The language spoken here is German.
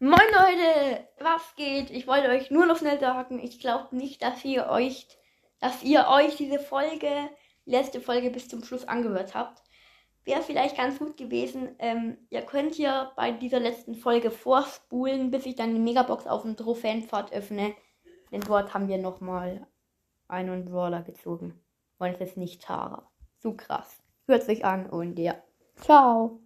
Moin Leute, was geht? Ich wollte euch nur noch schnell sagen, ich glaube nicht, dass ihr euch, dass ihr euch diese Folge, letzte Folge bis zum Schluss angehört habt. Wäre vielleicht ganz gut gewesen. Ähm, ihr könnt hier bei dieser letzten Folge vorspulen, bis ich dann die Megabox auf dem Trophäenpfad öffne. Denn dort haben wir nochmal einen Brawler gezogen. Und es ist nicht Tara. So krass. Hört sich an und ja. Ciao.